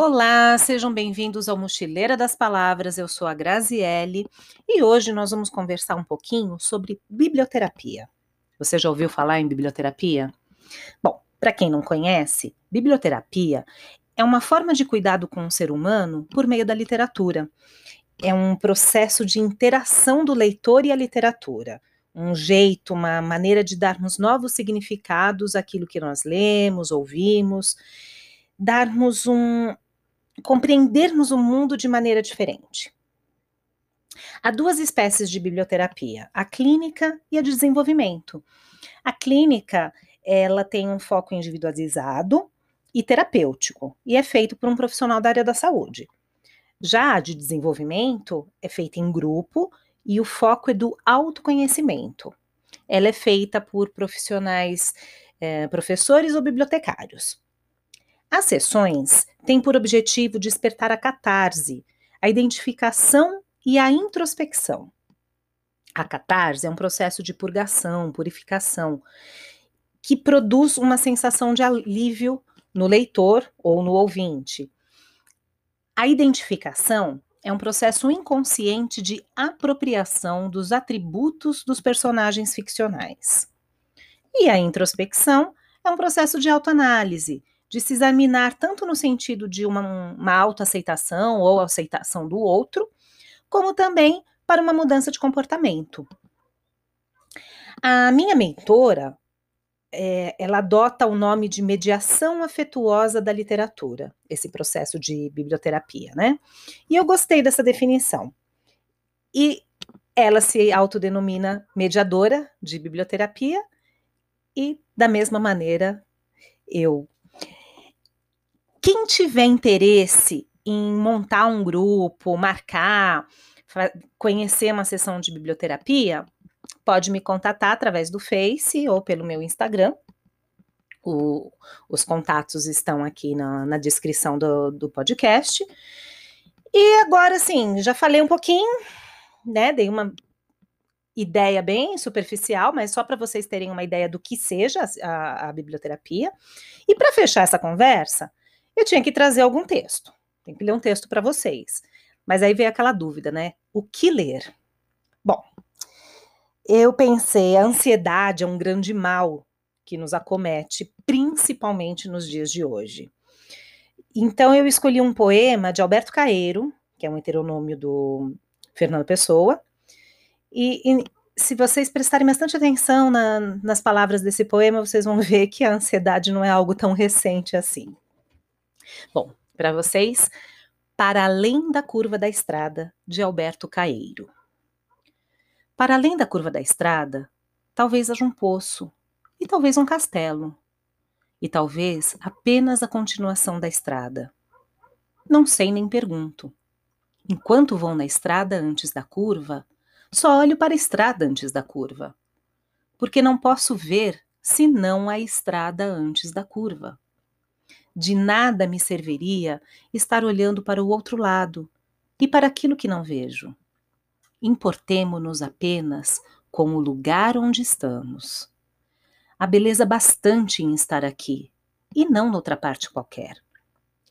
Olá, sejam bem-vindos ao Mochileira das Palavras. Eu sou a Graziele e hoje nós vamos conversar um pouquinho sobre biblioterapia. Você já ouviu falar em biblioterapia? Bom, para quem não conhece, biblioterapia é uma forma de cuidado com o ser humano por meio da literatura. É um processo de interação do leitor e a literatura um jeito, uma maneira de darmos novos significados àquilo que nós lemos, ouvimos, darmos um, compreendermos o mundo de maneira diferente. Há duas espécies de biblioterapia, a clínica e a de desenvolvimento. A clínica, ela tem um foco individualizado e terapêutico e é feito por um profissional da área da saúde. Já a de desenvolvimento é feita em grupo e o foco é do autoconhecimento. Ela é feita por profissionais, eh, professores ou bibliotecários. As sessões têm por objetivo despertar a catarse, a identificação e a introspecção. A catarse é um processo de purgação, purificação, que produz uma sensação de alívio no leitor ou no ouvinte. A identificação é um processo inconsciente de apropriação dos atributos dos personagens ficcionais. E a introspecção é um processo de autoanálise, de se examinar tanto no sentido de uma, uma autoaceitação ou aceitação do outro, como também para uma mudança de comportamento. A minha mentora, é, ela adota o nome de mediação afetuosa da literatura, esse processo de biblioterapia, né? E eu gostei dessa definição. E ela se autodenomina mediadora de biblioterapia, e da mesma maneira eu quem tiver interesse em montar um grupo, marcar, conhecer uma sessão de biblioterapia, pode me contatar através do Face ou pelo meu Instagram. O, os contatos estão aqui na, na descrição do, do podcast. E agora, sim, já falei um pouquinho, né? Dei uma ideia bem superficial, mas só para vocês terem uma ideia do que seja a, a biblioterapia. E para fechar essa conversa, eu tinha que trazer algum texto. Tem que ler um texto para vocês. Mas aí veio aquela dúvida, né? O que ler? Bom, eu pensei, a ansiedade é um grande mal que nos acomete, principalmente nos dias de hoje. Então eu escolhi um poema de Alberto Caeiro, que é um heteronômio do Fernando Pessoa, e, e se vocês prestarem bastante atenção na, nas palavras desse poema, vocês vão ver que a ansiedade não é algo tão recente assim. Bom, para vocês, Para Além da Curva da Estrada, de Alberto Caeiro. Para além da curva da estrada, talvez haja um poço, e talvez um castelo, e talvez apenas a continuação da estrada. Não sei nem pergunto. Enquanto vou na estrada antes da curva, só olho para a estrada antes da curva, porque não posso ver senão a estrada antes da curva. De nada me serviria estar olhando para o outro lado e para aquilo que não vejo. Importemo-nos apenas com o lugar onde estamos. Há beleza bastante em estar aqui e não noutra parte qualquer.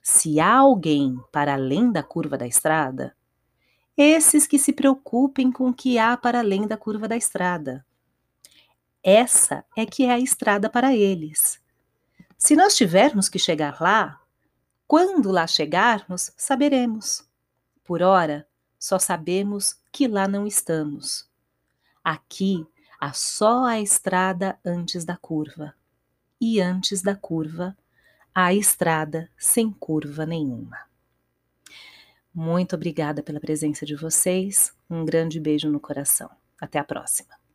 Se há alguém para além da curva da estrada, esses que se preocupem com o que há para além da curva da estrada. Essa é que é a estrada para eles. Se nós tivermos que chegar lá, quando lá chegarmos, saberemos. Por ora, só sabemos que lá não estamos. Aqui há só a estrada antes da curva, e antes da curva, a estrada sem curva nenhuma. Muito obrigada pela presença de vocês. Um grande beijo no coração. Até a próxima.